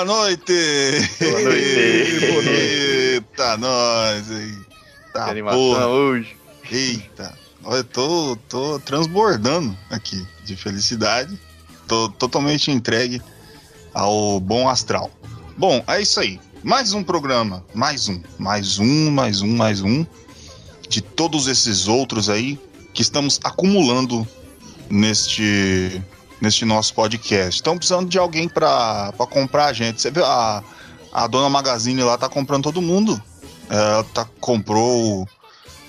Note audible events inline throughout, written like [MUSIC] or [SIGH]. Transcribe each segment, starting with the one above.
Boa noite! Boa noite. Eita, nós! Eita, Que animação porra. hoje. Eita! Eu tô, tô transbordando aqui de felicidade. Tô totalmente entregue ao bom astral. Bom, é isso aí. Mais um programa. Mais um. Mais um, mais um, mais um. De todos esses outros aí que estamos acumulando neste neste nosso podcast. Estão precisando de alguém para comprar a gente. Você viu a, a dona Magazine lá tá comprando todo mundo. Ela tá, comprou.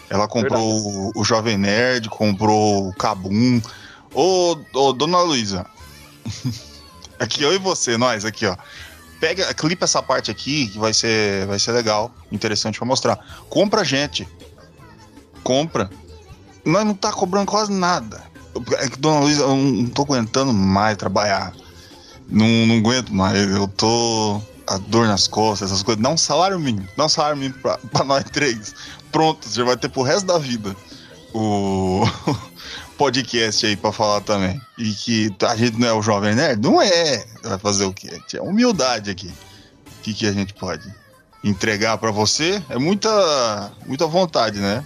Ela comprou o, o Jovem Nerd, comprou o Cabum. Ô, ô dona Luísa. [LAUGHS] aqui, eu e você, nós, aqui, ó. Pega, clipa essa parte aqui que vai ser, vai ser legal, interessante pra mostrar. Compra a gente. Compra. Nós não tá cobrando quase nada. É que, dona Luísa, eu não tô aguentando mais trabalhar. Não, não aguento mais. Eu tô. A dor nas costas, essas coisas. Dá um salário mínimo. Dá um salário mínimo pra, [LAUGHS] pra nós três. Pronto, você vai ter pro resto da vida o [LAUGHS] podcast aí pra falar também. E que a gente não é o Jovem Nerd? Não é. Vai fazer o quê? É humildade aqui. O que, que a gente pode entregar pra você? É muita, muita vontade, né?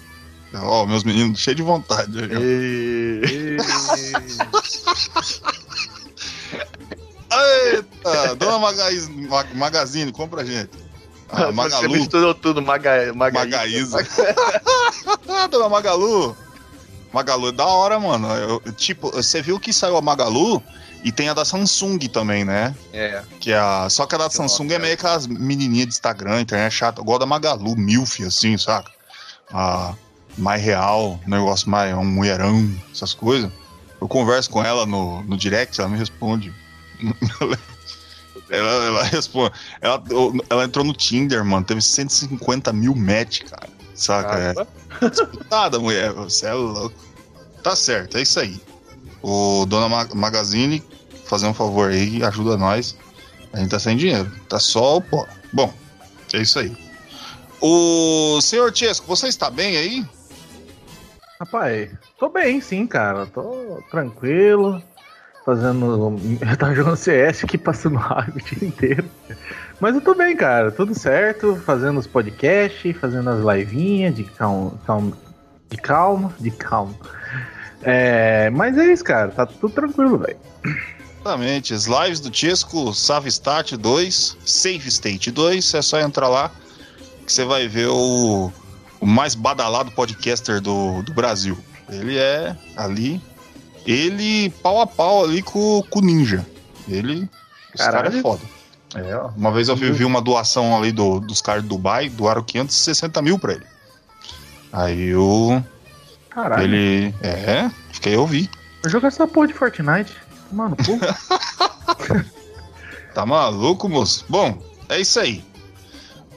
Ó, meus meninos cheios de vontade. ó. E... [LAUGHS] Eita, dona Magaz, Mag- Magazine, compra a gente. Ah, Você Magalu, misturou tudo, Maga, Maga... Magaísa. [LAUGHS] dona Magalu. Magalu é da hora, mano. Eu- tipo, você viu que saiu a Magalu e tem a da Samsung também, né? É, Que é a, só que a da Que Samsung louco, é meio aquelas menininhas de Instagram, internet chata. Igual a da Magalu, milf, assim, saca? A mais real, um negócio mais, um mulherão, essas coisas. Eu converso com ela no, no direct, ela me responde. [LAUGHS] ela, ela responde. Ela, ela entrou no Tinder, mano, teve 150 mil match, cara. Saca? É, Caramba. Nada, mulher, você é louco. Tá certo, é isso aí. O Dona Ma- Magazine, fazer um favor aí, ajuda nós. A gente tá sem dinheiro, tá só o pó. Bom, é isso aí. O senhor Tiesco, você está bem aí? Rapaz, tô bem sim, cara. Tô tranquilo. Fazendo. [LAUGHS] Eu tava jogando CS aqui, passando [LAUGHS] raiva o dia inteiro. Mas eu tô bem, cara. Tudo certo. Fazendo os podcasts, fazendo as livinhas de calma. calma de calma, de calma. É, mas é isso, cara. Tá tudo tranquilo, velho. Exatamente, as lives do Tiesco, Save State 2, Safe State 2, é só entrar lá que você vai ver o, o mais badalado podcaster do, do Brasil. Ele é ali, ele pau a pau ali com, com o Ninja. Ele, esse cara Caralho. é foda. É, ó, uma vez eu vi, vi uma doação ali do, dos caras de Dubai, doaram 560 mil pra ele. Aí eu, Caralho. ele, é, fiquei eu vi. Eu jogo essa porra de Fortnite. Mano, pô. [LAUGHS] Tá maluco, moço? Bom, é isso aí.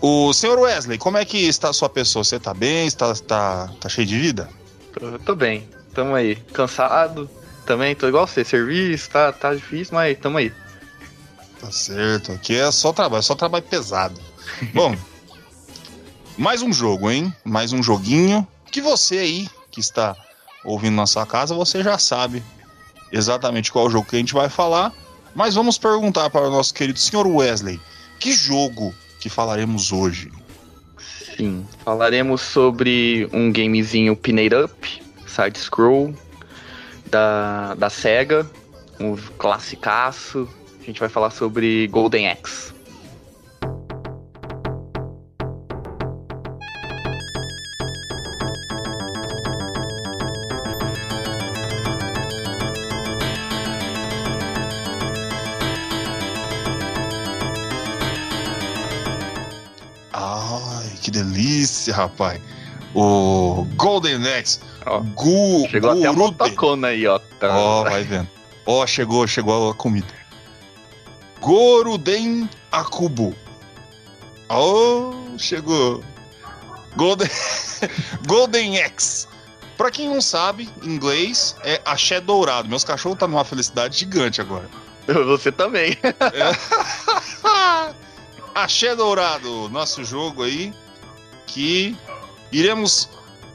O senhor Wesley, como é que está a sua pessoa? Você tá bem? Está, tá, tá cheio de vida? tô, tô bem. Tamo aí. Cansado. Também, tô igual você. Serviço, tá, tá difícil, mas tamo aí. Tá certo. Aqui é só trabalho, só trabalho pesado. [LAUGHS] Bom, mais um jogo, hein? Mais um joguinho que você aí que está ouvindo na sua casa, você já sabe exatamente qual jogo que a gente vai falar. Mas vamos perguntar para o nosso querido senhor Wesley, que jogo que falaremos hoje? Sim. Falaremos sobre um gamezinho Pinate Up, side scroll, da, da SEGA, um classicaço. A gente vai falar sobre Golden Axe. Que delícia, rapaz. O Golden Axe. Ó, Gu, Chegou até a motocona aí, ó. Tá. Ó, vai vendo. Ó, chegou, chegou a comida. Goruden Akubo. Oh, chegou. Golden, [LAUGHS] Golden X. Pra quem não sabe, em inglês é axé dourado. Meus cachorros tá numa felicidade gigante agora. Você também. É. [LAUGHS] axé dourado, nosso jogo aí que iremos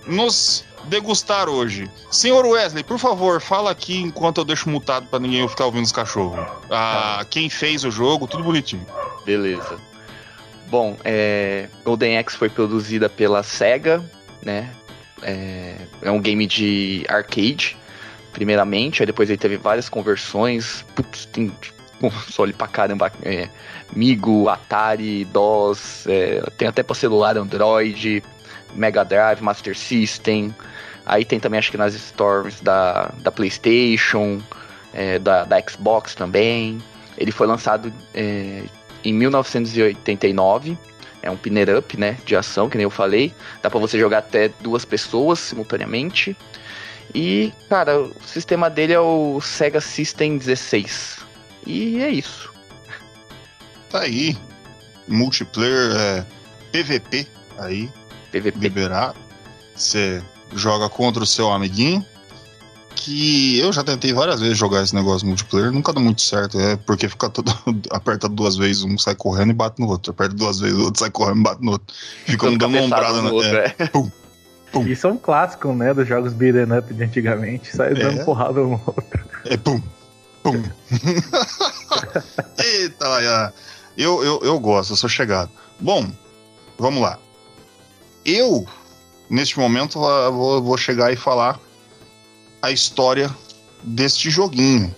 nos degustar hoje. Senhor Wesley, por favor, fala aqui enquanto eu deixo mutado para ninguém ficar ouvindo os cachorros. Ah, quem fez o jogo, tudo bonitinho. Beleza. Bom, é, Golden Axe foi produzida pela SEGA, né? É, é um game de arcade, primeiramente, aí depois ele teve várias conversões. Putz, tem console pra caramba. É, Migo, Atari, DOS, é, tem até pra celular Android, Mega Drive, Master System. Aí tem também, acho que nas stores da, da PlayStation, é, da, da Xbox também. Ele foi lançado é, em 1989. É um pinner up, né? De ação, que nem eu falei. Dá pra você jogar até duas pessoas simultaneamente. E, cara, o sistema dele é o Sega System 16. E é isso. Tá aí. Multiplayer é, PVP aí. PVP. Liberar. Você joga contra o seu amiguinho. Que eu já tentei várias vezes jogar esse negócio multiplayer, nunca dá muito certo. É porque fica todo. [LAUGHS] aperta duas vezes, um sai correndo e bate no outro. Aperta duas vezes, o outro sai correndo e bate no outro. Fica [LAUGHS] um dando ombrada no outro, é. é. Pum, pum. Isso é um clássico, né? Dos jogos beat'em up de antigamente. Sai dando É. porrada um no outro. É pum, pum. [LAUGHS] Eita, olha. Eu, eu, eu gosto, eu sou chegado. Bom, vamos lá. Eu, neste momento, vou, vou chegar e falar a história deste joguinho.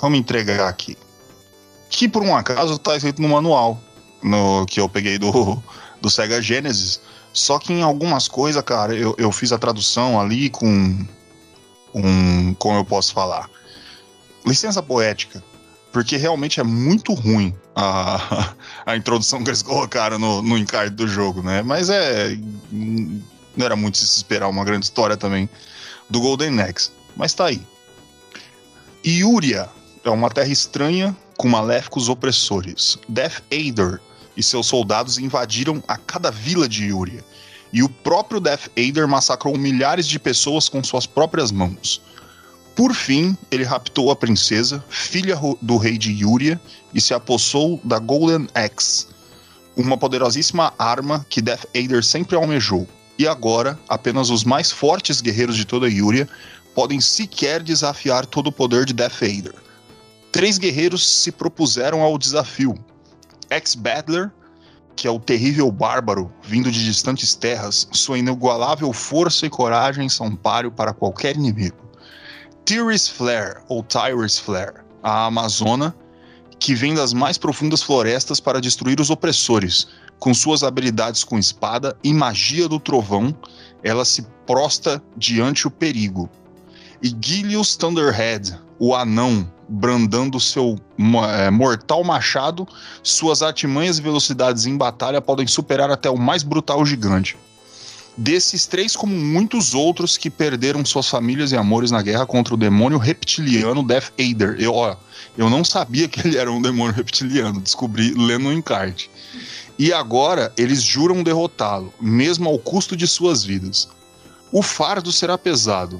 Vamos entregar aqui. Que por um acaso está escrito no manual no, que eu peguei do, [LAUGHS] do Sega Genesis. Só que em algumas coisas, cara, eu, eu fiz a tradução ali com um. Como eu posso falar? Licença poética. Porque realmente é muito ruim a, a introdução que eles colocaram no, no encarte do jogo, né? Mas é. Não era muito se esperar uma grande história também do Golden Axe. Mas tá aí. Iúria é uma terra estranha com maléficos opressores. Death Aider e seus soldados invadiram a cada vila de Iúria. E o próprio Death Aider massacrou milhares de pessoas com suas próprias mãos. Por fim, ele raptou a princesa, filha do rei de Iúria, e se apossou da Golden Axe, uma poderosíssima arma que Death Aider sempre almejou. E agora, apenas os mais fortes guerreiros de toda Iúria podem sequer desafiar todo o poder de Death Aider. Três guerreiros se propuseram ao desafio: Ex-Battler, que é o terrível bárbaro vindo de distantes terras, sua inigualável força e coragem são páreo para qualquer inimigo. Tyrus Flare, ou Tyrus Flare, a Amazona, que vem das mais profundas florestas para destruir os opressores. Com suas habilidades com espada e magia do trovão, ela se prosta diante o perigo. E Gilius Thunderhead, o anão, brandando seu eh, mortal machado, suas artimanhas e velocidades em batalha podem superar até o mais brutal gigante. Desses três, como muitos outros que perderam suas famílias e amores na guerra contra o demônio reptiliano Death Aider. Eu, ó, eu não sabia que ele era um demônio reptiliano, descobri lendo o encarte. E agora eles juram derrotá-lo, mesmo ao custo de suas vidas. O fardo será pesado.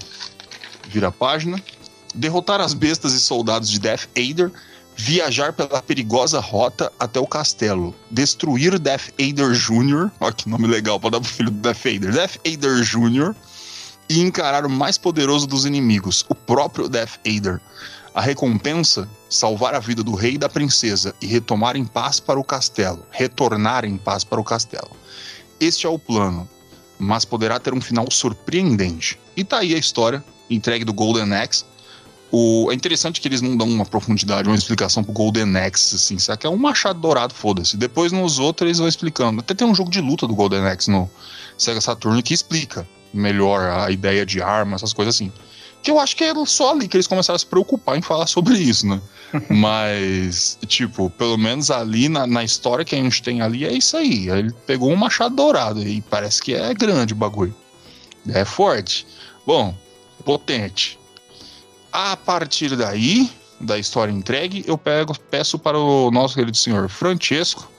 Vira a página. Derrotar as bestas e soldados de Death Aider, viajar pela perigosa rota até o castelo, destruir Death Aider Jr., olha que nome legal para dar pro filho do Death Aider, Death Aider Jr., e encarar o mais poderoso dos inimigos, o próprio Death Aider. A recompensa: salvar a vida do rei e da princesa e retomar em paz para o castelo, retornar em paz para o castelo. Este é o plano, mas poderá ter um final surpreendente. E tá aí a história, entregue do Golden Axe. O, é interessante que eles não dão uma profundidade, uma explicação pro Golden Axe, assim, sabe? Que é um machado dourado, foda-se. Depois nos outros eles vão explicando. Até tem um jogo de luta do Golden Axe no Sega Saturn que explica melhor a ideia de arma, essas coisas assim. Que eu acho que é só ali que eles começaram a se preocupar em falar sobre isso, né? [LAUGHS] Mas, tipo, pelo menos ali na, na história que a gente tem ali é isso aí. Ele pegou um machado dourado e parece que é grande o bagulho. É forte. Bom, potente. A partir daí, da história entregue, eu pego, peço para o nosso querido senhor Francesco,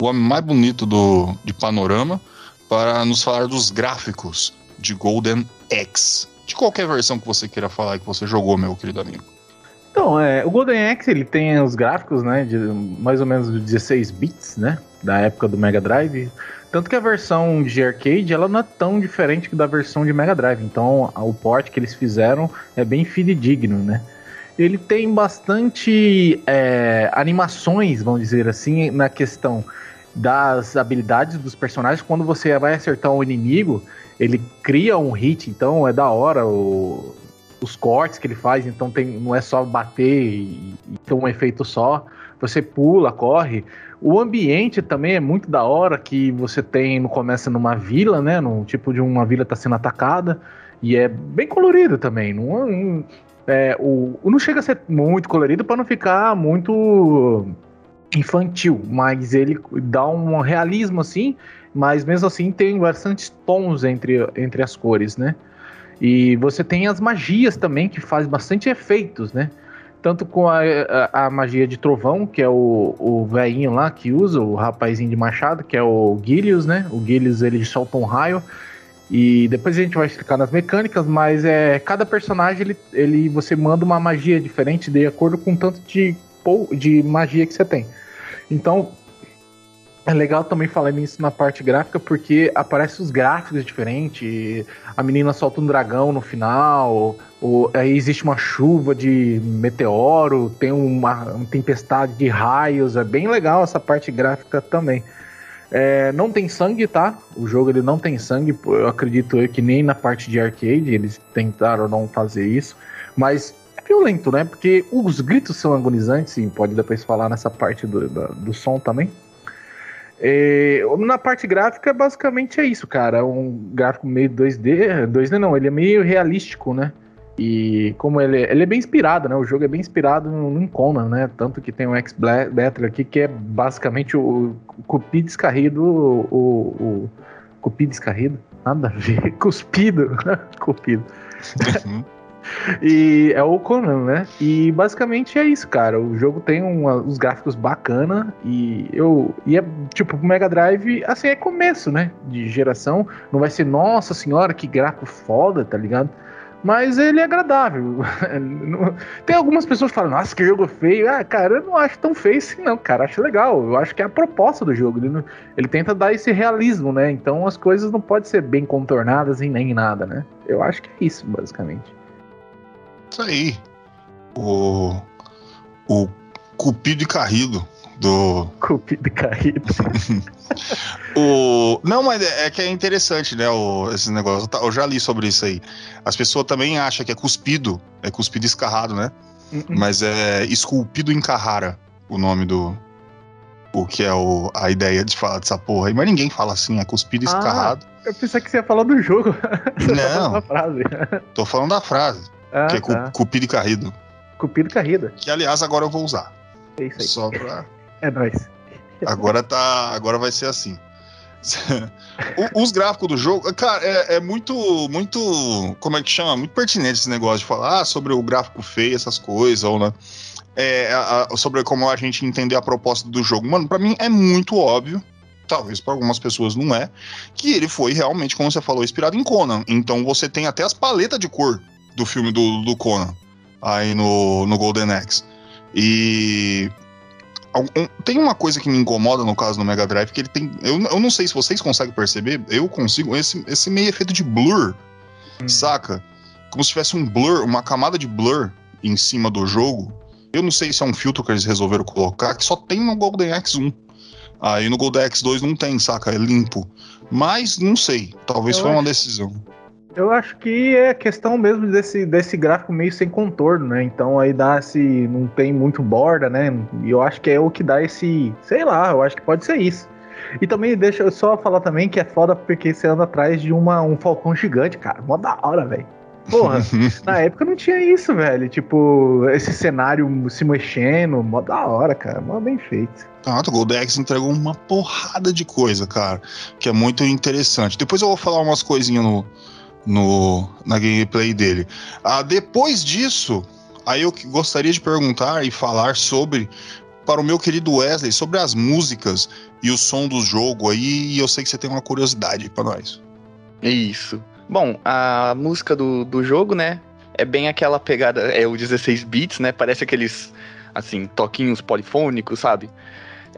o homem mais bonito do, de panorama, para nos falar dos gráficos de Golden Axe. De qualquer versão que você queira falar que você jogou, meu querido amigo. Então, é, o Golden Axe ele tem os gráficos, né, de mais ou menos 16 bits, né, da época do Mega Drive. Tanto que a versão de arcade ela não é tão diferente que da versão de Mega Drive. Então, o port que eles fizeram é bem fidedigno, né? Ele tem bastante é, animações, vamos dizer assim, na questão das habilidades dos personagens. Quando você vai acertar um inimigo, ele cria um hit, então é da hora o, os cortes que ele faz, então tem, não é só bater e, e ter um efeito só. Você pula, corre. O ambiente também é muito da hora, que você tem, começa numa vila, né? Num tipo de uma vila tá sendo atacada. E é bem colorido também. Não, não, é, o, não chega a ser muito colorido para não ficar muito infantil, mas ele dá um realismo assim, mas mesmo assim tem bastantes tons entre, entre as cores, né? E você tem as magias também, que faz bastante efeitos, né? Tanto com a, a, a magia de trovão, que é o, o velhinho lá que usa, o rapazinho de machado, que é o Gilius, né? O Gilius ele solta um raio. E depois a gente vai explicar nas mecânicas, mas é cada personagem ele, ele você manda uma magia diferente de acordo com o tanto de, de magia que você tem. Então, é legal também falar nisso na parte gráfica, porque aparecem os gráficos diferentes. A menina solta um dragão no final, ou, aí existe uma chuva de meteoro, tem uma, uma, tempestade de raios. É bem legal essa parte gráfica também. É, não tem sangue, tá? O jogo ele não tem sangue. Eu acredito eu que nem na parte de arcade eles tentaram não fazer isso. Mas é violento, né? Porque os gritos são agonizantes, sim. Pode depois falar nessa parte do, do, do som também. É, na parte gráfica, basicamente é isso, cara. É um gráfico meio 2D. 2D não, ele é meio realístico, né? E como ele, ele é bem inspirado, né? O jogo é bem inspirado no, no Conan, né? Tanto que tem o X-Battle aqui, que é basicamente o, o Cupi descarrido, o, o, o descarrido? Nada a ver. [LAUGHS] Cuspido. [LAUGHS] Cupido. Uhum. E é o Conan, né? E basicamente é isso, cara. O jogo tem uma, uns gráficos bacana e eu e é tipo Mega Drive, assim é começo, né? De geração. Não vai ser nossa senhora que gráfico foda, tá ligado? Mas ele é agradável. [LAUGHS] Tem algumas pessoas que falam, nossa, que jogo feio. Ah, cara, eu não acho tão feio assim, não, cara. Acho legal. Eu acho que é a proposta do jogo. Ele, não... ele tenta dar esse realismo, né? Então as coisas não podem ser bem contornadas e nem nada, né? Eu acho que é isso, basicamente. Isso aí. O. O Cupido e Carrido do. Cupido e Carrido. [LAUGHS] o... Não, mas é, é, que é interessante, né? O, esse negócio. Eu já li sobre isso aí. As pessoas também acham que é cuspido, é cuspido escarrado, né? Uh -uh. Mas é esculpido em Carrara o nome do. O que é o, a ideia de falar dessa porra aí. Mas ninguém fala assim, é cuspido ah, escarrado. Eu pensei que você ia falar do jogo. [LAUGHS] Não. Tô falando da frase. Ah, que é tá. Cupido e Carrido. Cupido e Carrido. Que, aliás, agora eu vou usar. É isso aí. Só pra... É nóis. Agora tá. Agora vai ser assim. Os gráficos do jogo, cara, é, é, muito, muito, como é que chama? Muito pertinente esse negócio de falar sobre o gráfico feio, essas coisas, ou né? É, a, a, sobre como a gente entender a proposta do jogo. Mano, para mim é muito óbvio, talvez para algumas pessoas não é, que ele foi realmente, como você falou, inspirado em Conan. Então você tem até as paletas de cor do filme do, do Conan, aí no, no Golden Axe. E tem uma coisa que me incomoda no caso do Mega Drive, que ele tem. Eu, eu não sei se vocês conseguem perceber, eu consigo. Esse, esse meio efeito de blur, hum. saca? Como se tivesse um blur, uma camada de blur em cima do jogo. Eu não sei se é um filtro que eles resolveram colocar, que só tem no Golden Axe 1. Aí no Golden Axe 2 não tem, saca? É limpo. Mas não sei. Talvez eu foi uma decisão. Eu acho que é questão mesmo desse, desse gráfico meio sem contorno, né? Então aí dá esse. não tem muito borda, né? E eu acho que é o que dá esse. Sei lá, eu acho que pode ser isso. E também deixa eu só falar também que é foda porque você anda atrás de uma, um falcão gigante, cara. Mó da hora, velho. Porra, [LAUGHS] na época não tinha isso, velho. Tipo, esse cenário se mexendo, mó da hora, cara. Mó bem feito. Ah, o Goldex entregou uma porrada de coisa, cara, que é muito interessante. Depois eu vou falar umas coisinhas no, no, na gameplay dele. Ah, depois disso, Aí eu gostaria de perguntar e falar sobre para o meu querido Wesley sobre as músicas e o som do jogo aí, e eu sei que você tem uma curiosidade para nós. Isso. Bom, a música do, do jogo, né, é bem aquela pegada, é o 16 bits, né, parece aqueles, assim, toquinhos polifônicos, sabe?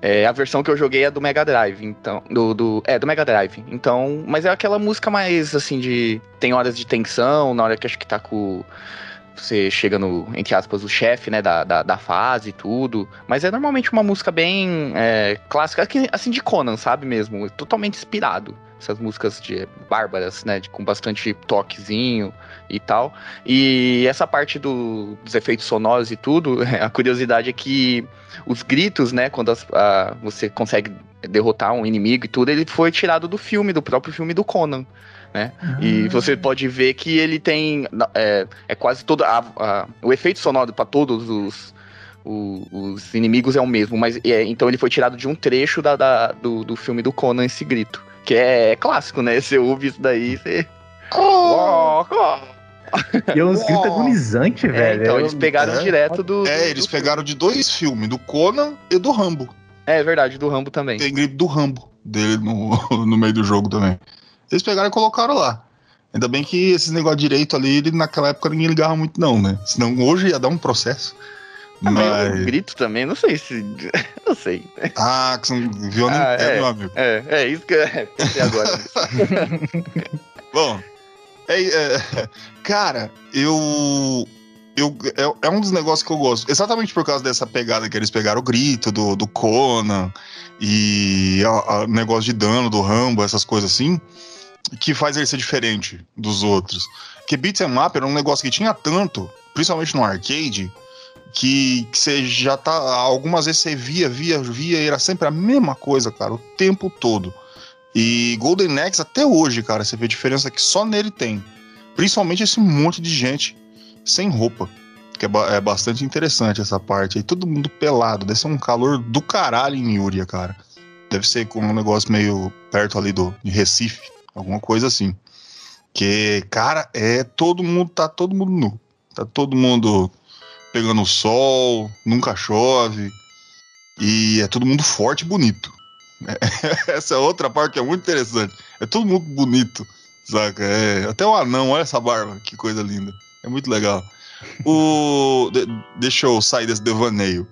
É, a versão que eu joguei é do Mega Drive, então. Do, do, é, do Mega Drive. Então. Mas é aquela música mais assim de. Tem horas de tensão, na hora que acho que tá com. Você chega no, entre aspas, o chefe, né, da, da, da, fase e tudo. Mas é normalmente uma música bem é, clássica, assim, de Conan, sabe mesmo? Totalmente inspirado essas músicas de bárbaras, né, de, com bastante toquezinho e tal. E essa parte do, dos efeitos sonoros e tudo, [LAUGHS] a curiosidade é que os gritos, né, quando as, a, você consegue derrotar um inimigo e tudo, ele foi tirado do filme, do próprio filme do Conan. Né? Ah. E você pode ver que ele tem é, é quase todo a, a, o efeito sonoro para todos os, os, os, inimigos é o mesmo, mas é, então ele foi tirado de um trecho da, da do, do filme do Conan esse grito. Que é clássico, né? Você ouve isso daí, você. [LAUGHS] Oh! E é uns gritos agonizantes, é, velho. Então, eles pegaram é, direto do. É, eles do pegaram de dois filmes, do Conan e do Rambo. É verdade, do Rambo também. Tem grito do Rambo dele no, [LAUGHS] no meio do jogo também. Eles pegaram e colocaram lá. Ainda bem que esses negócios direito ali, ele, naquela época ninguém ligava muito, não, né? Senão hoje ia dar um processo. Mas... Um grito também, não sei se. [LAUGHS] Não sei. Ah, que viu nem ah, é, meu amigo. É, é isso que eu [LAUGHS] pensei agora. [LAUGHS] Bom, é, é, cara, eu. Eu, é, é, um dos negócios que eu gosto. Exatamente por causa dessa pegada que eles pegaram o grito do, do Conan e o negócio de dano do Rambo, essas coisas assim, que faz ele ser diferente dos outros. Que Beats and Up era um negócio que tinha tanto, principalmente no arcade, que, que você já tá. Algumas vezes você via, via, via, e era sempre a mesma coisa, cara, o tempo todo. E Golden Axe até hoje, cara, você vê a diferença que só nele tem. Principalmente esse monte de gente sem roupa. Que é, é bastante interessante essa parte aí. Todo mundo pelado. Deve ser um calor do caralho em Yúria, cara. Deve ser com um negócio meio perto ali do de Recife. Alguma coisa assim. Que, cara, é todo mundo. Tá todo mundo nu. Tá todo mundo pegando sol, nunca chove. E é todo mundo forte e bonito. [LAUGHS] Essa é outra parte que é muito interessante. É todo mundo bonito, saca? É, até o anão, olha essa barba, que coisa linda. É muito legal. O, [LAUGHS] de, deixa eu sair desse devaneio.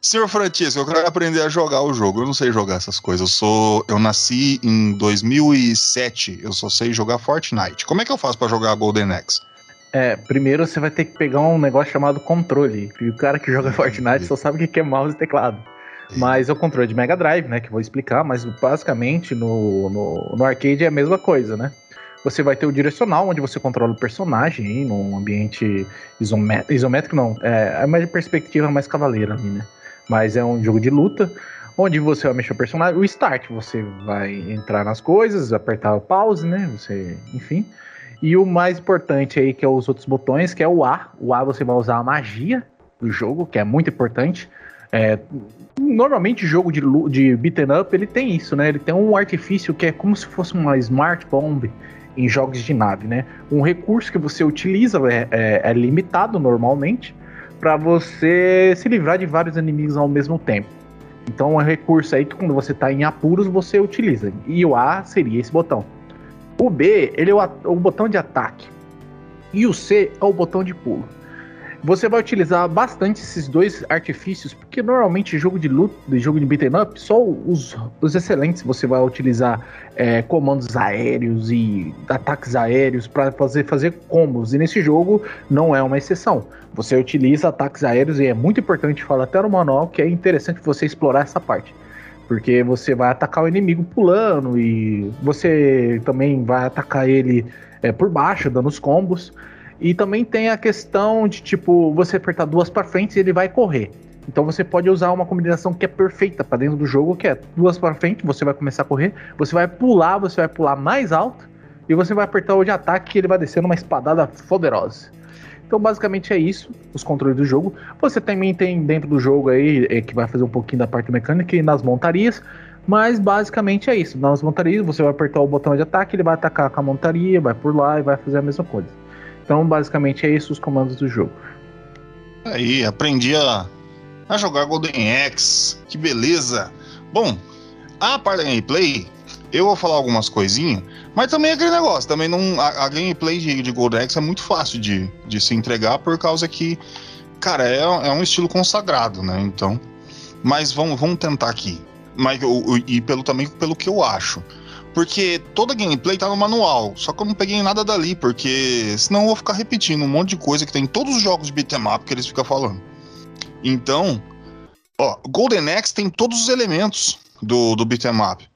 Senhor Francisco, eu quero aprender a jogar o jogo. Eu não sei jogar essas coisas. Eu sou, eu nasci em 2007. Eu só sei jogar Fortnite. Como é que eu faço para jogar Golden Axe? É, primeiro você vai ter que pegar um negócio chamado controle. E o cara que joga Fortnite só sabe o que é mouse e teclado. Mas é o controle de Mega Drive, né? Que vou explicar, mas basicamente no, no, no arcade é a mesma coisa, né? Você vai ter o direcional, onde você controla o personagem hein, num ambiente isométrico, isométrico não, é, é uma perspectiva mais cavaleira ali, né? Mas é um jogo de luta, onde você vai mexer o personagem. O start, você vai entrar nas coisas, apertar o pause, né? Você, enfim. E o mais importante aí, que é os outros botões, que é o A. O A você vai usar a magia do jogo, que é muito importante. É, normalmente jogo de, de beaten up ele tem isso, né? Ele tem um artifício que é como se fosse uma smart bomb em jogos de nave, né? Um recurso que você utiliza é, é, é limitado normalmente para você se livrar de vários inimigos ao mesmo tempo. Então é um recurso aí que quando você está em apuros você utiliza. E o A seria esse botão. O B, ele é o, o botão de ataque. E o C é o botão de pulo. Você vai utilizar bastante esses dois artifícios, porque normalmente jogo de luta, jogo de beat'em up, só os, os excelentes você vai utilizar é, comandos aéreos e ataques aéreos para fazer, fazer combos. E nesse jogo não é uma exceção. Você utiliza ataques aéreos e é muito importante falar até no manual que é interessante você explorar essa parte. Porque você vai atacar o inimigo pulando e você também vai atacar ele é, por baixo, dando os combos. E também tem a questão de, tipo, você apertar duas para frente e ele vai correr. Então você pode usar uma combinação que é perfeita para dentro do jogo, que é duas para frente, você vai começar a correr, você vai pular, você vai pular mais alto e você vai apertar o de ataque e ele vai descendo uma espadada poderosa. Então, basicamente é isso, os controles do jogo. Você também tem dentro do jogo aí, é, que vai fazer um pouquinho da parte mecânica e nas montarias. Mas basicamente é isso. Nas montarias, você vai apertar o botão de ataque, ele vai atacar com a montaria, vai por lá e vai fazer a mesma coisa. Então, basicamente é isso os comandos do jogo. Aí, aprendi a, a jogar Golden Axe. Que beleza! Bom, a parte da gameplay, eu vou falar algumas coisinhas, mas também é aquele negócio, também não. A, a gameplay de, de Axe é muito fácil de, de se entregar por causa que, cara, é, é um estilo consagrado, né? Então. Mas vamos, vamos tentar aqui. Mas, e pelo, também pelo que eu acho. Porque toda gameplay tá no manual. Só que eu não peguei nada dali, porque senão eu vou ficar repetindo um monte de coisa que tem em todos os jogos de beat'em up que eles ficam falando. Então, ó, Golden Axe tem todos os elementos do, do beat'em up.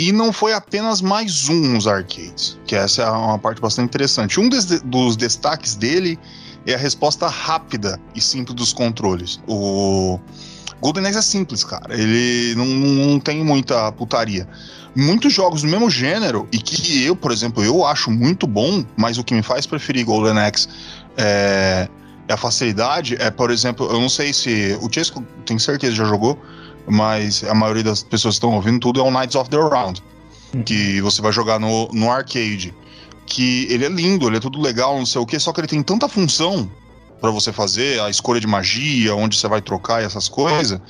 E não foi apenas mais um nos arcades, que essa é uma parte bastante interessante. Um des, dos destaques dele é a resposta rápida e simples dos controles. O Golden Axe é simples, cara. Ele não, não tem muita putaria muitos jogos do mesmo gênero e que eu, por exemplo, eu acho muito bom, mas o que me faz preferir Golden Axe é, é a facilidade. É, por exemplo, eu não sei se o Chesco tem certeza já jogou, mas a maioria das pessoas que estão ouvindo tudo é o Knights of the Round, hum. que você vai jogar no, no arcade. Que ele é lindo, ele é tudo legal, não sei o que, só que ele tem tanta função para você fazer, a escolha de magia, onde você vai trocar e essas coisas,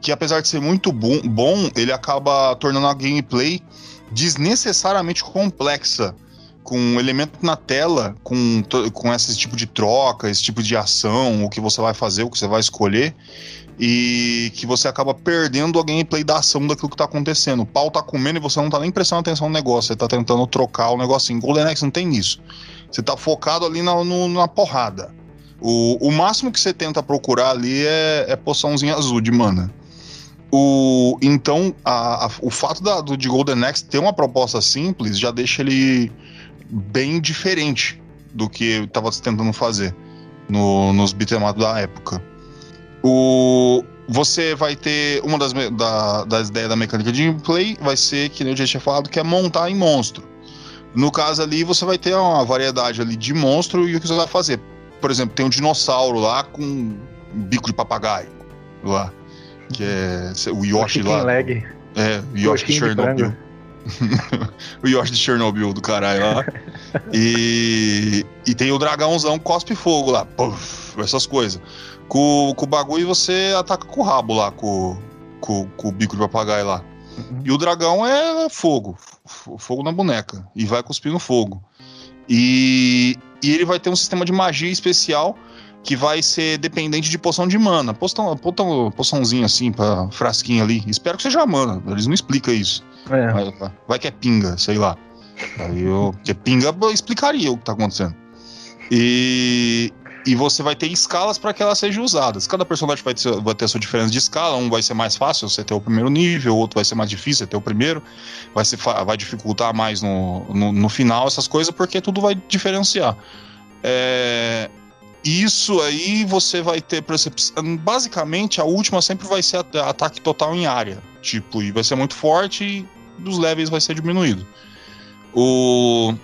que apesar de ser muito bom, bom ele acaba tornando a gameplay desnecessariamente complexa com um elemento na tela, com, com esse tipo de troca, esse tipo de ação, o que você vai fazer, o que você vai escolher, e que você acaba perdendo a gameplay da ação daquilo que tá acontecendo. O pau tá comendo e você não tá nem prestando atenção no negócio, você tá tentando trocar o negocinho. Golden Axe não tem isso. Você tá focado ali na, no, na porrada. O, o máximo que você tenta procurar ali é, é poçãozinha azul de mana. O, então, a, a, o fato da, do, de Golden Axe ter uma proposta simples já deixa ele bem diferente do que estava tentando fazer no, nos beat'em up da época. O, você vai ter uma das, da, das ideias da mecânica de gameplay vai ser, que eu já tinha falado, que é montar em monstro. No caso ali, você vai ter uma variedade ali de monstro e o que você vai fazer. Por exemplo, tem um dinossauro lá com bico de papagaio lá que é o Yoshi lá. Leg. É, o Yoshi Chernobyl. [LAUGHS] o Yoshi de Chernobyl do caralho lá. e, e tem o dragãozão cospe fogo lá. Puff, essas coisas. Com, com o bagulho você ataca com o rabo lá, com, com, com o bico de papagaio lá. Uhum. E o dragão é fogo. Fogo na boneca. E vai cuspindo fogo. E, e ele vai ter um sistema de magia especial que vai ser dependente de poção de mana. Poção, poção, poçãozinho assim, pra frasquinho ali. Espero que seja mana, eles não explicam isso. É. Vai, vai, que é pinga, sei lá. Aí eu, porque pinga explicaria o que tá acontecendo. E, e você vai ter escalas para que elas sejam usadas. Cada personagem vai ter, vai ter a sua diferença de escala. Um vai ser mais fácil, você ter o primeiro nível, outro vai ser mais difícil, você ter o primeiro. Vai, ser, vai dificultar mais no, no, no final, essas coisas, porque tudo vai diferenciar. É, isso aí você vai ter percepção. Basicamente, a última sempre vai ser ataque total em área. Tipo, e vai ser muito forte e dos levels vai ser diminuído. O...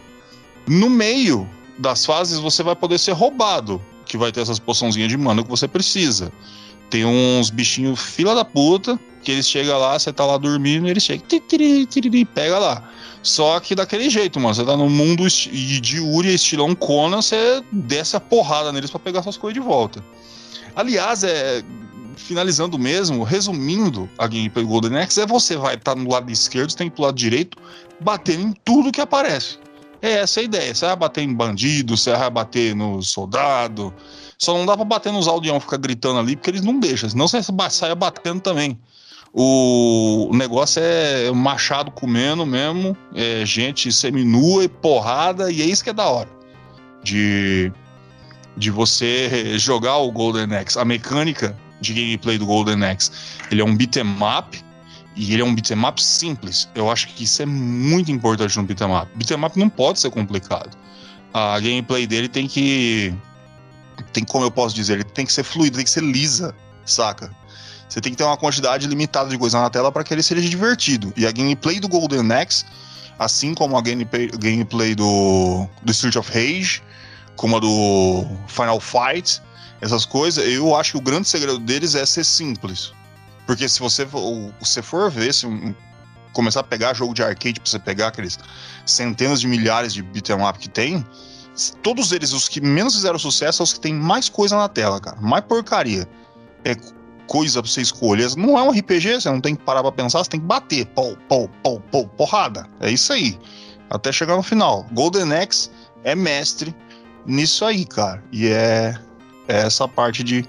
No meio das fases você vai poder ser roubado, que vai ter essas poçãozinhas de mana que você precisa. Tem uns bichinhos fila da puta, que eles chegam lá, você tá lá dormindo, eles chegam, tiriri, tiriri, pega lá. Só que daquele jeito, mano. Você tá no mundo de Uria, estilão Conan, você desce a porrada neles para pegar suas coisas de volta. Aliás, é. Finalizando mesmo, resumindo a gameplay Golden Axe, é você vai estar tá no lado esquerdo, você tem pro lado direito, batendo em tudo que aparece. É essa a ideia. Você vai bater em bandido, você vai bater no soldado. Só não dá pra bater nos aldeão ficar gritando ali, porque eles não deixam. Senão você sai batendo também. O, negócio é machado comendo mesmo, é gente seminua e porrada, e é isso que é da hora. De, de você jogar o Golden Axe. A mecânica de gameplay do Golden Axe, ele é um beat'em up, e ele é um beat'em up simples. Eu acho que isso é muito importante no beat'em up. Beat'em up não pode ser complicado. A gameplay dele tem que tem como eu posso dizer, ele tem que ser fluido, tem que ser lisa, saca? Você tem que ter uma quantidade limitada de coisa na tela para que ele seja divertido. E a gameplay do Golden Axe, assim como a gameplay, gameplay do, do Street of Rage, como a do Final Fight, essas coisas, eu acho que o grande segredo deles é ser simples. Porque se você, você for ver, se começar a pegar jogo de arcade pra você pegar aqueles centenas de milhares de beat'em up que tem, todos eles, os que menos fizeram sucesso, são os que tem mais coisa na tela, cara. Mais porcaria. É coisa pra você escolher. Não é um RPG, você não tem que parar pra pensar, você tem que bater. Pau, pau, pau, pau, porrada. É isso aí. Até chegar no final. Golden Axe é mestre nisso aí, cara. E é, é essa parte de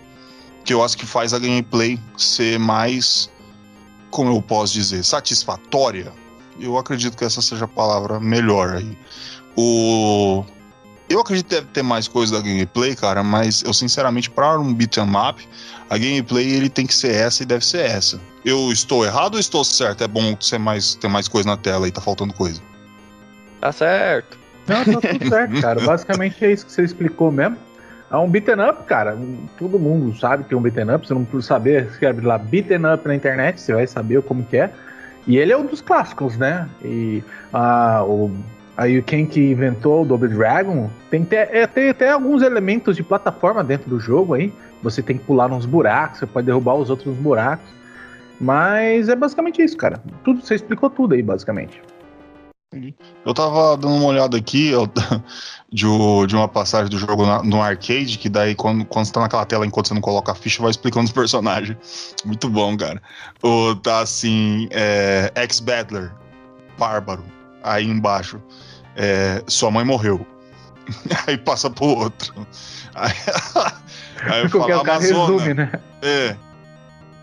que eu acho que faz a gameplay ser mais, como eu posso dizer, satisfatória. Eu acredito que essa seja a palavra melhor aí. O eu acredito que deve ter mais coisa da gameplay, cara, mas eu sinceramente para um beat'em up, a gameplay ele tem que ser essa e deve ser essa. Eu estou errado ou estou certo? É bom ser mais, ter mais coisa na tela e tá faltando coisa. Tá certo. Não, tá tudo [LAUGHS] certo, cara. Basicamente é isso que você explicou mesmo. É um beaten up, cara. Todo mundo sabe que é um beaten up. Você não precisa saber, escreve lá beaten up na internet, você vai saber como que é. E ele é um dos clássicos, né? E ah, o Aí quem que inventou o Double Dragon tem até, é, tem até alguns elementos de plataforma dentro do jogo aí. Você tem que pular nos buracos, você pode derrubar os outros nos buracos. Mas é basicamente isso, cara. Tudo, você explicou tudo aí, basicamente. Eu tava dando uma olhada aqui eu, [LAUGHS] de, de, uma passagem do jogo na, no arcade, que daí quando, quando você tá naquela tela enquanto você não coloca a ficha, vai explicando os personagens. [LAUGHS] Muito bom, cara. Ou tá assim, é, Ex-Battler, Bárbaro, aí embaixo é, sua mãe morreu. [LAUGHS] aí passa pro outro. Aí, [LAUGHS] aí eu falo, o cara resume, né? É.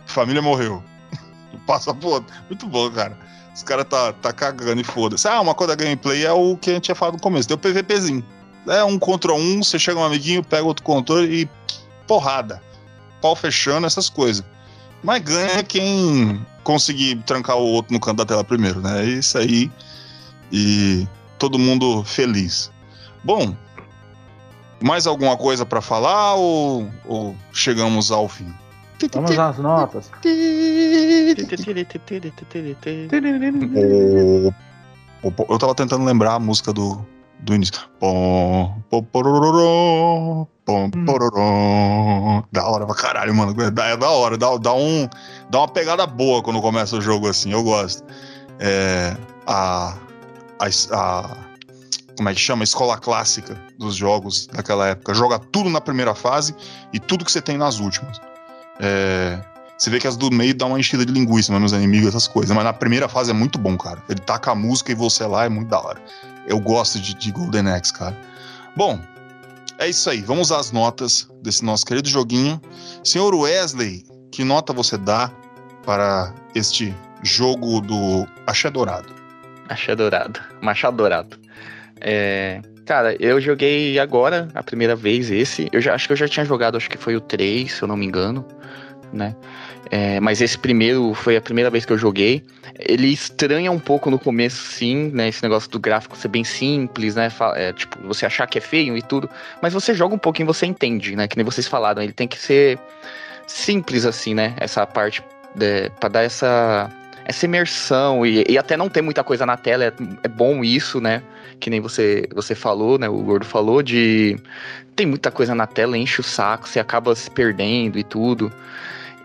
Família morreu. [LAUGHS] Passa pro outro. Muito bom, cara. Os caras tá, tá cagando e foda-se. Ah, uma coisa da gameplay é o que a gente tinha falado no começo. Tem o PVPzinho. É um contra um, você chega um amiguinho, pega outro controle e porrada. Pau fechando, essas coisas. Mas ganha quem conseguir trancar o outro no canto da tela primeiro, né? É isso aí. E todo mundo feliz. Bom, mais alguma coisa para falar ou, ou, chegamos ao fim? Vamos às notas. eu tava tentando lembrar a música do, do início. Pom, pom, pom, hum. pororó. Da hora pra caralho, mano. É da, é da hora. Dá, dá, um, dá uma pegada boa quando começa o jogo assim. Eu gosto. É, a, a, a como é que chama? Escola clássica dos jogos daquela época. Joga tudo na primeira fase e tudo que você tem nas últimas. É, você vê que as do meio dá uma enchida de linguiça nos inimigos, essas coisas. Mas na primeira fase é muito bom, cara. Ele taca a música e você lá é muito da hora. Eu gosto de, de Golden Axe, cara. Bom, é isso aí. Vamos às notas desse nosso querido joguinho. Senhor Wesley, que nota você dá para este jogo do Axé Dourado? Axé Dourado. Machado Dourado. É, cara, eu joguei agora, a primeira vez esse. Eu já, acho que eu já tinha jogado, acho que foi o 3, se eu não me engano, né? É, mas esse primeiro foi a primeira vez que eu joguei. Ele estranha um pouco no começo, sim, né? Esse negócio do gráfico ser bem simples, né? É, tipo, você achar que é feio e tudo. Mas você joga um pouquinho você entende, né? Que nem vocês falaram. Ele tem que ser simples, assim, né? Essa parte de, pra dar essa essa imersão e, e, até não ter muita coisa na tela, é, é, bom isso, né? Que nem você, você falou, né? O Gordo falou de. Tem muita coisa na tela, enche o saco, você acaba se perdendo e tudo.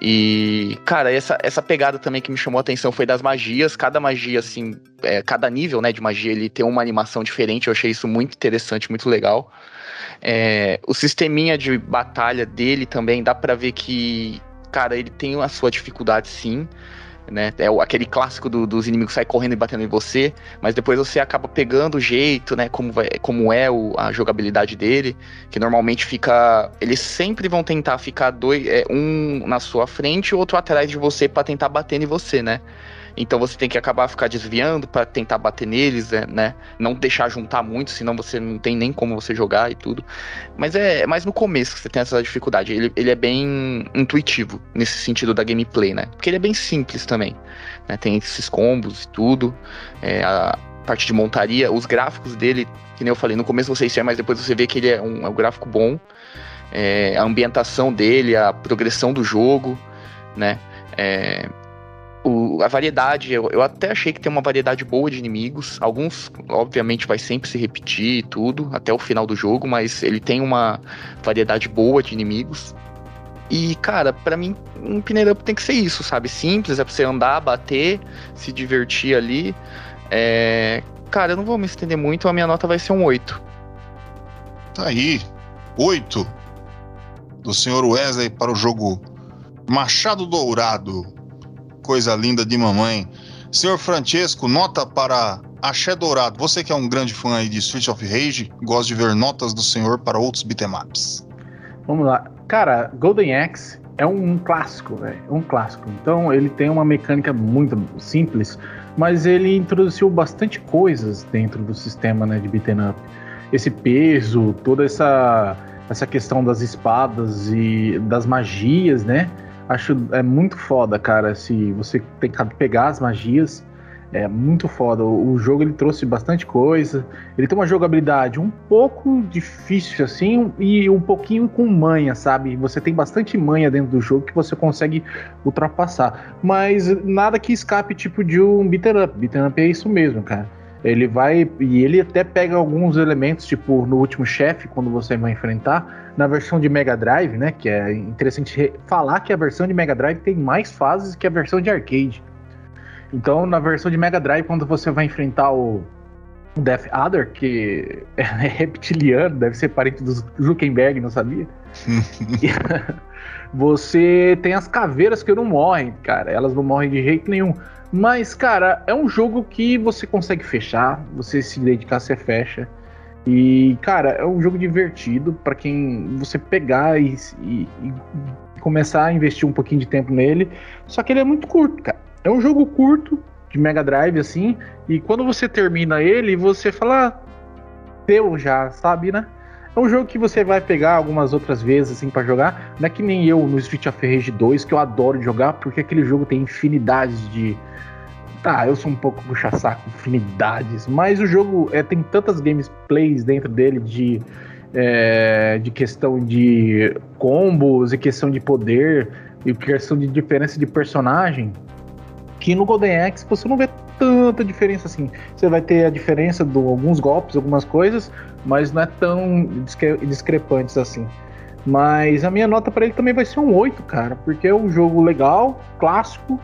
E, cara, essa, essa pegada também que me chamou a atenção foi das magias. Cada magia, assim, é, cada nível né, de magia, ele tem uma animação diferente. Eu achei isso muito interessante, muito legal. É, o sisteminha de batalha dele também dá para ver que, cara, ele tem a sua dificuldade sim né? É aquele clássico do, dos inimigos sair correndo e batendo em você, mas depois você acaba pegando o jeito, né? Como, vai, como é o, a jogabilidade dele, que normalmente fica. Eles sempre vão tentar ficar dois, é, um na sua frente e outro atrás de você para tentar bater em você, né? Então você tem que acabar ficar desviando para tentar bater neles, né, né? Não deixar juntar muito, senão você não tem nem como você jogar e tudo. Mas é, é mais no começo que você tem essa dificuldade. Ele, ele é bem intuitivo nesse sentido da gameplay, né? Porque ele é bem simples também. Né? Tem esses combos e tudo. É, a parte de montaria, os gráficos dele, que nem eu falei, no começo você é, mas depois você vê que ele é um, é um gráfico bom. É, a ambientação dele, a progressão do jogo, né? É, o, a variedade, eu, eu, até achei que tem uma variedade boa de inimigos. Alguns, obviamente, vai sempre se repetir e tudo, até o final do jogo, mas ele tem uma variedade boa de inimigos. E, cara, para mim, um Pinner Up tem que ser isso, sabe? Simples, é pra você andar, bater, se divertir ali. É... Cara, eu não vou me estender muito, a minha nota vai ser um 8. Tá aí. Oito do senhor Wesley para o jogo Machado Dourado. Coisa linda de mamãe. Senhor Francesco, nota para Axé Dourado. Você que é um grande fã aí de Street of Rage, gosta de ver notas do senhor para outros beatemaps. Vamos lá. Cara, Golden Axe é um clássico, velho. É um clássico. Então ele tem uma mecânica muito simples, mas ele introduziu bastante coisas dentro do sistema né, de beat'em up. Esse peso, toda essa, essa questão das espadas e das magias, né? Acho é muito foda, cara. Se você tem que pegar as magias, é muito foda. O, jogo ele trouxe bastante coisa. Ele tem uma jogabilidade um pouco difícil assim e um pouquinho com manha, sabe? Você tem bastante manha dentro do jogo que você consegue ultrapassar. Mas nada que escape tipo de um beat'em up. Beat'em up é isso mesmo, cara. Ele vai. E ele até pega alguns elementos, tipo no último chefe, quando você vai enfrentar, na versão de Mega Drive, né? Que é interessante falar que a versão de Mega Drive tem mais fases que a versão de arcade. Então, na versão de Mega Drive, quando você vai enfrentar o Death Adder, que [LAUGHS] é reptiliano, deve ser parente do Zuckerberg, não sabia? [LAUGHS] [LAUGHS] você tem as caveiras que não morrem, cara. Elas não morrem de jeito nenhum. Mas, cara, é um jogo que você consegue fechar, você se dedicar, você fecha. E, cara, é um jogo divertido para quem você pegar e, e, e, começar a investir um pouquinho de tempo nele. Só que ele é muito curto, cara. É um jogo curto, de Mega Drive, assim, e quando você termina ele, você fala, ah, deu já, sabe, né? É um jogo que você vai pegar algumas outras vezes, assim, para jogar. Não é que nem eu no Street of Rage 2, que eu adoro jogar, porque aquele jogo tem infinidades de Tá, eu sou um pouco puxa-saco, infinidades, mas o jogo é, tem tantas gameplays dentro dele de, é, de questão de combos e questão de poder e questão de diferença de personagem que no Golden Axe você não vê tanta diferença assim. Você vai ter a diferença de alguns golpes, algumas coisas, mas não é tão discre discrepantes assim. Mas a minha nota para ele também vai ser um 8, cara, porque é um jogo legal, clássico,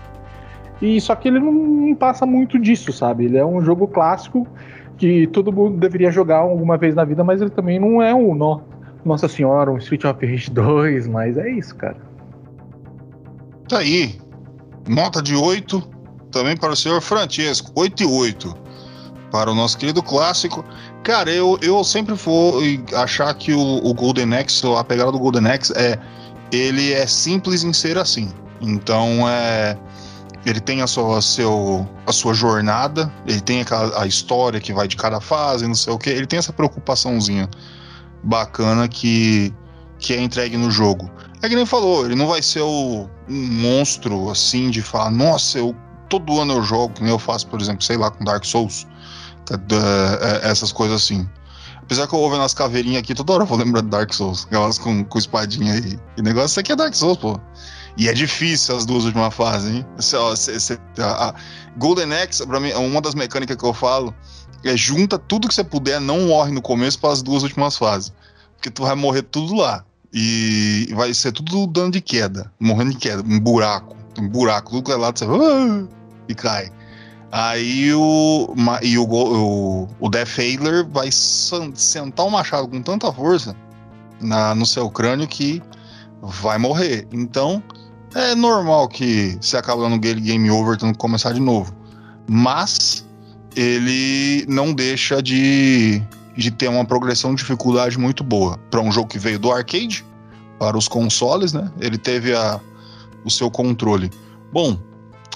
e só que ele não passa muito disso, sabe? Ele é um jogo clássico que todo mundo deveria jogar alguma vez na vida, mas ele também não é um no, Nossa Senhora, um Street of Rage 2, mas é isso, cara. Tá aí. Nota de 8 também para o senhor Francesco. 8 e 8 para o nosso querido clássico. Cara, eu, eu sempre vou achar que o, o Golden Axe, a pegada do Golden Axe é ele é simples em ser assim. Então é ele tem a sua, seu, a sua jornada, ele tem aquela, a história que vai de cada fase, não sei o que, ele tem essa preocupaçãozinha bacana que, que é entregue no jogo. É que nem falou, ele não vai ser o, um monstro assim de falar, nossa, eu todo ano eu jogo, que nem eu faço, por exemplo, sei lá, com Dark Souls, é, essas coisas assim. Apesar que eu ouvo nas caveirinhas aqui, toda hora eu vou lembrar de Dark Souls, aquelas com, com espadinha aí. E negócio, isso aqui é Dark Souls, pô. E é difícil as duas últimas fases, hein? Cê, cê, a, a Golden Axe, pra mim, uma das mecânicas que eu falo é junta tudo que você puder, não morre no começo para as duas últimas fases. Porque tu vai morrer tudo lá. E vai ser tudo dano de queda, morrendo de queda, um buraco. Um buraco, tudo que é lado você vai, e cai. Aí o, e o, o, o Death Ailer vai sentar o machado com tanta força na, no seu crânio que vai morrer. Então, é normal que se acabe dando game over, tendo que começar de novo. Mas ele não deixa de, de ter uma progressão de dificuldade muito boa. Para um jogo que veio do arcade para os consoles, né? Ele teve a, o seu controle. Bom,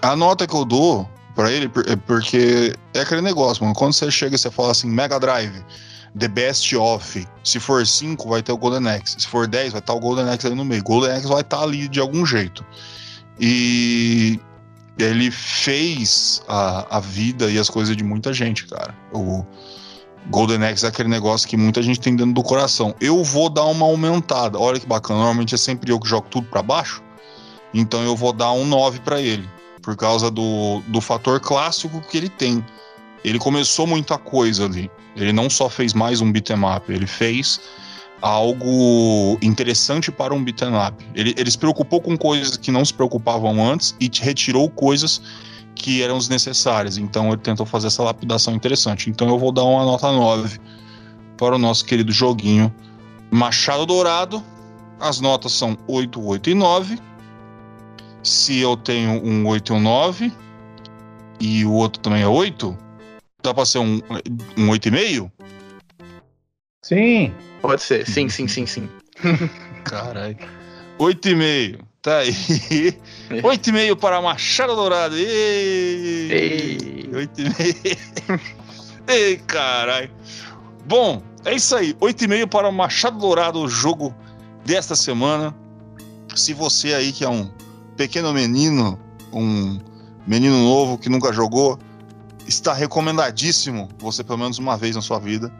a nota que eu dou para ele é porque é aquele negócio, mano. Quando você chega e você fala assim, Mega Drive, The Best of. Se for 5, vai ter o Golden Axe. Se for 10, vai estar o Golden Axe ali no meio. Golden Axe vai estar ali de algum jeito. E ele fez a, a vida e as coisas de muita gente, cara. O Golden Axe é aquele negócio que muita gente tem dentro do coração. Eu vou dar uma aumentada. Olha que bacana. Normalmente é sempre eu que jogo tudo para baixo. Então eu vou dar um 9 para ele. Por causa do, do fator clássico que ele tem. Ele começou muita coisa ali. Ele não só fez mais um beat'em up, ele fez algo interessante para um beat'em up. Ele, ele se preocupou com coisas que não se preocupavam antes e retirou coisas que eram desnecessárias. Então ele tentou fazer essa lapidação interessante. Então eu vou dar uma nota 9 para o nosso querido joguinho Machado Dourado, as notas são 8, 8 e 9. Se eu tenho um 8 e um 9 e o outro também é 8, dá pra ser um, um 8,5? Sim. Pode ser, sim, sim, sim, sim. Caralho. 8,5. Tá aí. 8,5 para Machado Dourado. Ei! Ei. 8,5. Ei, caralho. Bom, é isso aí. 8,5 para Machado Dourado, o jogo desta semana. Se você aí que é um pequeno menino, um menino novo que nunca jogou, está recomendadíssimo você pelo menos uma vez na sua vida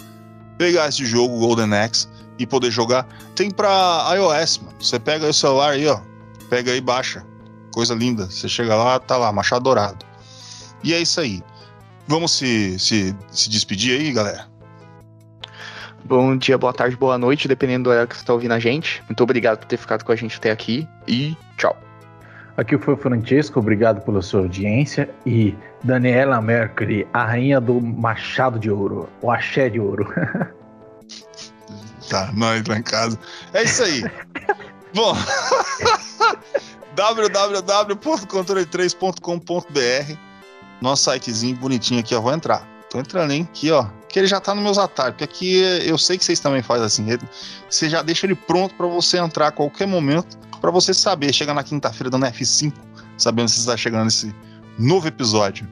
pegar esse jogo Golden Axe e poder jogar. Tem para iOS, mano. Você pega aí o celular aí, ó, pega aí e baixa. Coisa linda. Você chega lá, tá lá, Machado Dourado. E é isso aí. Vamos se, se, se despedir aí, galera. Bom dia, boa tarde, boa noite, dependendo do horário que você está ouvindo a gente. Muito obrigado por ter ficado com a gente até aqui e tchau. Aqui foi o Francesco, obrigado pela sua audiência. E Daniela Mercury, a rainha do Machado de Ouro, o axé de ouro. Tá, nós lá em casa. É isso aí. [LAUGHS] Bom, [LAUGHS] www.controle3.com.br Nosso sitezinho bonitinho aqui, ó. Vou entrar. Tô entrando, hein? Aqui, ó. Que ele já tá nos meus atalhos. Porque aqui eu sei que vocês também fazem assim. Você já deixa ele pronto pra você entrar a qualquer momento. Pra você saber. Chega na quinta-feira dando F5. Sabendo se você está chegando nesse novo episódio.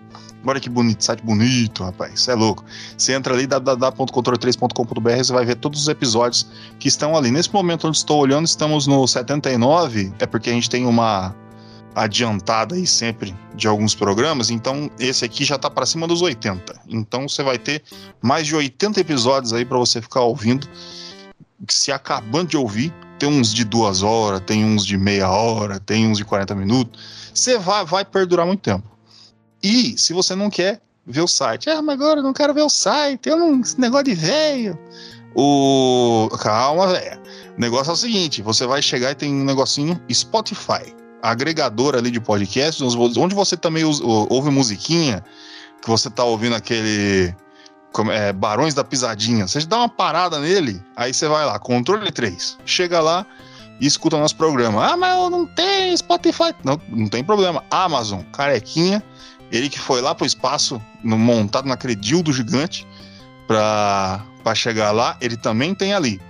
Olha que bonito, site bonito, rapaz. Isso é louco. Você entra ali, www.controle3.com.br, você vai ver todos os episódios que estão ali. Nesse momento onde estou olhando, estamos no 79, é porque a gente tem uma adiantada aí sempre de alguns programas, então esse aqui já tá para cima dos 80. Então você vai ter mais de 80 episódios aí para você ficar ouvindo, se acabando de ouvir. Tem uns de duas horas, tem uns de meia hora, tem uns de 40 minutos. Você vai, vai perdurar muito tempo. E se você não quer ver o site, ah, mas agora eu não quero ver o site, eu não, esse negócio de velho. O. Calma, velho. O negócio é o seguinte: você vai chegar e tem um negocinho Spotify, agregador ali de podcasts, onde você também ouve musiquinha, que você tá ouvindo aquele. é, Barões da Pisadinha. Você dá uma parada nele, aí você vai lá, controle 3. Chega lá e escuta o nosso programa. Ah, mas eu não tenho Spotify. Não, não tem problema. Amazon, carequinha. Ele que foi lá pro espaço, no- montado naquele dildo gigante, pra chegar lá, ele também tem ali.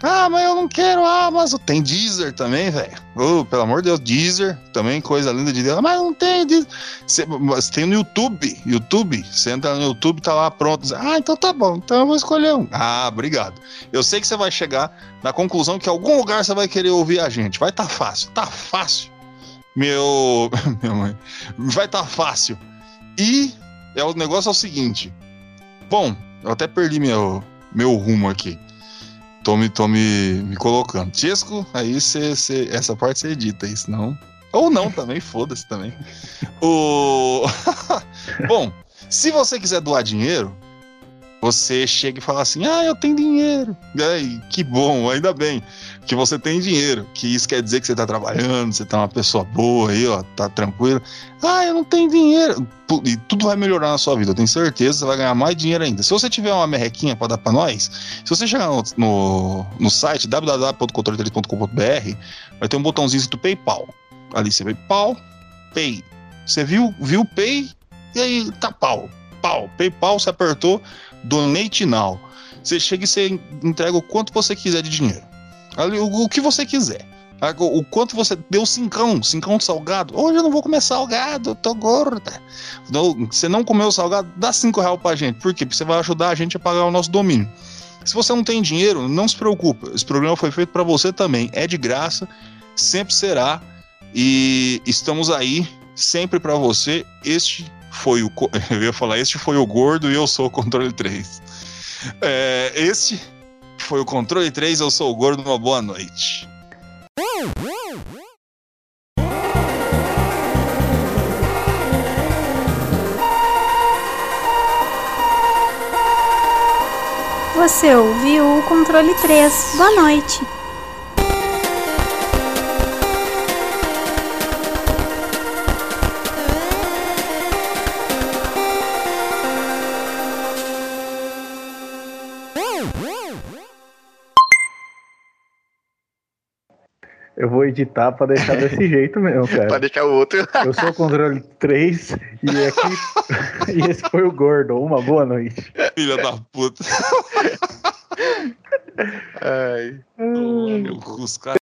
Ah, mas eu não quero Amazon. Tem Deezer também, velho. Oh, pelo amor de Deus, Deezer também, coisa linda de Deus. Ah, Mas não tem Deezer. Cê, mas tem no YouTube. YouTube. Você entra no YouTube, tá lá pronto. Ah, então tá bom. Então eu vou escolher um. Ah, obrigado. Eu sei que você vai chegar na conclusão que em algum lugar você vai querer ouvir a gente. Vai tá fácil. Tá fácil. Meu. [LAUGHS] Minha mãe. Vai tá fácil. E é, o negócio é o seguinte. Bom, eu até perdi meu, meu rumo aqui. Tô me, tô me, me colocando. Chesco, aí cê, cê- essa parte você edita aí, senão. Ou não [LAUGHS] também, foda-se também. O... [LAUGHS] Bom, se você quiser doar dinheiro, você chega e fala assim: Ah, eu tenho dinheiro. Aí, que bom, ainda bem que você tem dinheiro. Que isso quer dizer que você tá trabalhando, você tá uma pessoa boa aí, ó, tá tranquilo. Ah, eu não tenho dinheiro. E tudo vai melhorar na sua vida, eu tenho certeza, você vai ganhar mais dinheiro ainda. Se você tiver uma merrequinha pra dar pra nós, se você chegar no, no, no site www.controle3.com.br, vai ter um botãozinho escrito PayPal. Ali você vê Pau, Pay. Você viu, viu Pay, e aí tá pau. Pau. PayPal, você apertou, Donate Now. Você chega e você entrega o quanto você quiser de dinheiro. O, o que você quiser. O, quanto você deu cincão, cincão de salgado. Hoje eu não vou comer salgado, tô gorda. Não, você não comeu salgado, dá cinco reais pra gente. Por quê? Porque você vai ajudar a gente a pagar o nosso domínio. Se você não tem dinheiro, não se preocupe. Esse programa foi feito para você também. É de graça, sempre será. E estamos aí sempre para você. Este foi o. [LAUGHS] Eu ia falar, este foi o gordo e eu sou o controle 3. É, este foi o controle 3, eu sou o gordo. Uma boa noite. Você ouviu o controle 3. Boa noite. Eu vou editar pra deixar [LAUGHS] desse jeito mesmo, pra cara. deixar o outro. Eu sou o controle 3 e aqui. [LAUGHS] e esse foi o Gordon. Uma boa noite. Filha da puta. Ai. Cu, os caras